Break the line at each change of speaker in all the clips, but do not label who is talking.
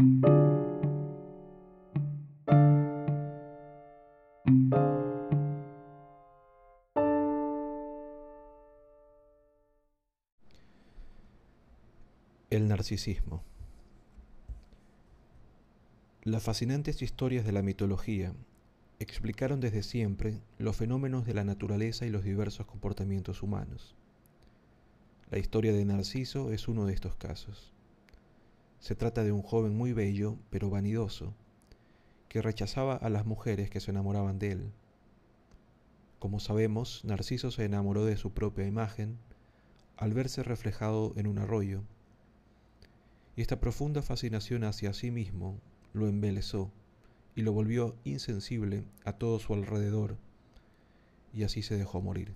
El narcisismo. Las fascinantes historias de la mitología explicaron desde siempre los fenómenos de la naturaleza y los diversos comportamientos humanos. La historia de Narciso es uno de estos casos. Se trata de un joven muy bello, pero vanidoso, que rechazaba a las mujeres que se enamoraban de él. Como sabemos, Narciso se enamoró de su propia imagen al verse reflejado en un arroyo y esta profunda fascinación hacia sí mismo lo embelezó y lo volvió insensible a todo su alrededor, y así se dejó morir.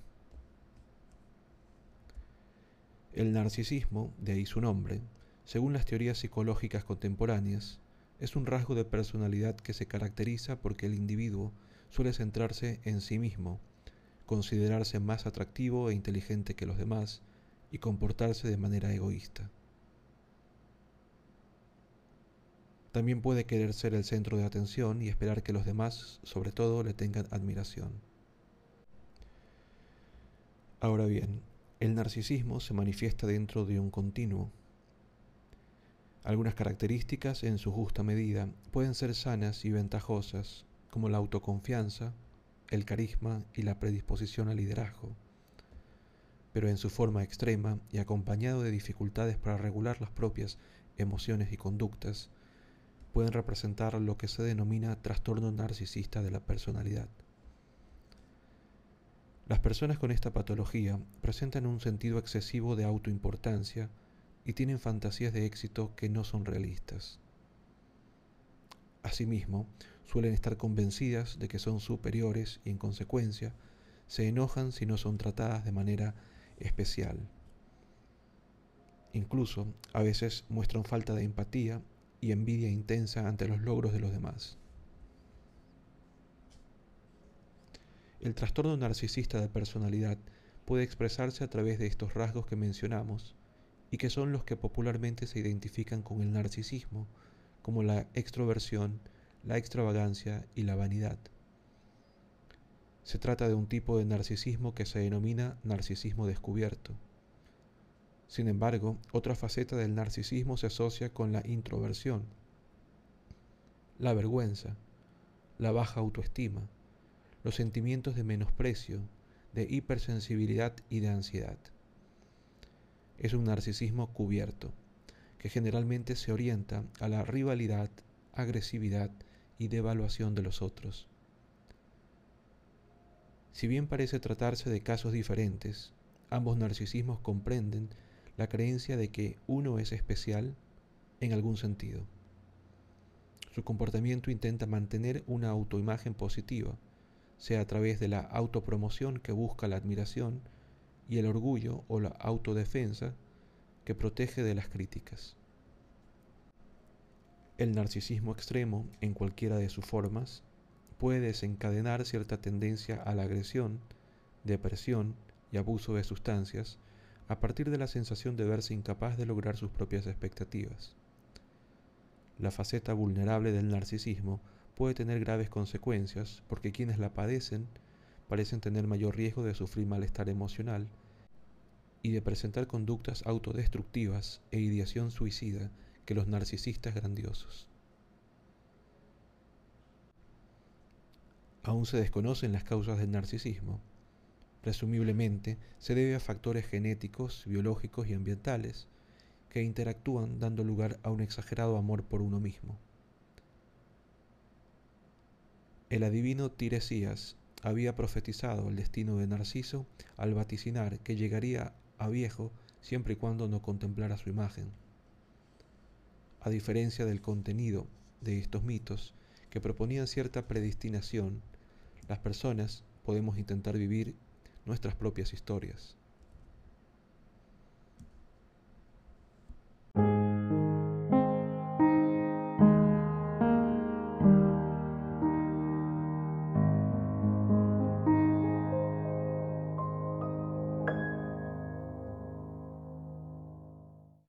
El narcisismo, de ahí su nombre, según las teorías psicológicas contemporáneas, es un rasgo de personalidad que se caracteriza porque el individuo suele centrarse en sí mismo, considerarse más atractivo e inteligente que los demás y comportarse de manera egoísta. También puede querer ser el centro de atención y esperar que los demás, sobre todo, le tengan admiración. Ahora bien, el narcisismo se manifiesta dentro de un continuo. Algunas características, en su justa medida, pueden ser sanas y ventajosas, como la autoconfianza, el carisma y la predisposición al liderazgo, pero en su forma extrema y acompañado de dificultades para regular las propias emociones y conductas, pueden representar lo que se denomina trastorno narcisista de la personalidad. Las personas con esta patología presentan un sentido excesivo de autoimportancia y tienen fantasías de éxito que no son realistas. Asimismo, suelen estar convencidas de que son superiores y en consecuencia se enojan si no son tratadas de manera especial. Incluso a veces muestran falta de empatía y envidia intensa ante los logros de los demás. El trastorno narcisista de personalidad puede expresarse a través de estos rasgos que mencionamos y que son los que popularmente se identifican con el narcisismo, como la extroversión, la extravagancia y la vanidad. Se trata de un tipo de narcisismo que se denomina narcisismo descubierto. Sin embargo, otra faceta del narcisismo se asocia con la introversión, la vergüenza, la baja autoestima, los sentimientos de menosprecio, de hipersensibilidad y de ansiedad. Es un narcisismo cubierto, que generalmente se orienta a la rivalidad, agresividad y devaluación de los otros. Si bien parece tratarse de casos diferentes, ambos narcisismos comprenden la creencia de que uno es especial en algún sentido. Su comportamiento intenta mantener una autoimagen positiva, sea a través de la autopromoción que busca la admiración y el orgullo o la autodefensa que protege de las críticas. El narcisismo extremo, en cualquiera de sus formas, puede desencadenar cierta tendencia a la agresión, depresión y abuso de sustancias, a partir de la sensación de verse incapaz de lograr sus propias expectativas. La faceta vulnerable del narcisismo puede tener graves consecuencias porque quienes la padecen parecen tener mayor riesgo de sufrir malestar emocional y de presentar conductas autodestructivas e ideación suicida que los narcisistas grandiosos. Aún se desconocen las causas del narcisismo, presumiblemente se debe a factores genéticos, biológicos y ambientales que interactúan dando lugar a un exagerado amor por uno mismo. El adivino Tiresias había profetizado el destino de Narciso al vaticinar que llegaría a viejo siempre y cuando no contemplara su imagen. A diferencia del contenido de estos mitos que proponían cierta predestinación, las personas podemos intentar vivir nuestras propias historias.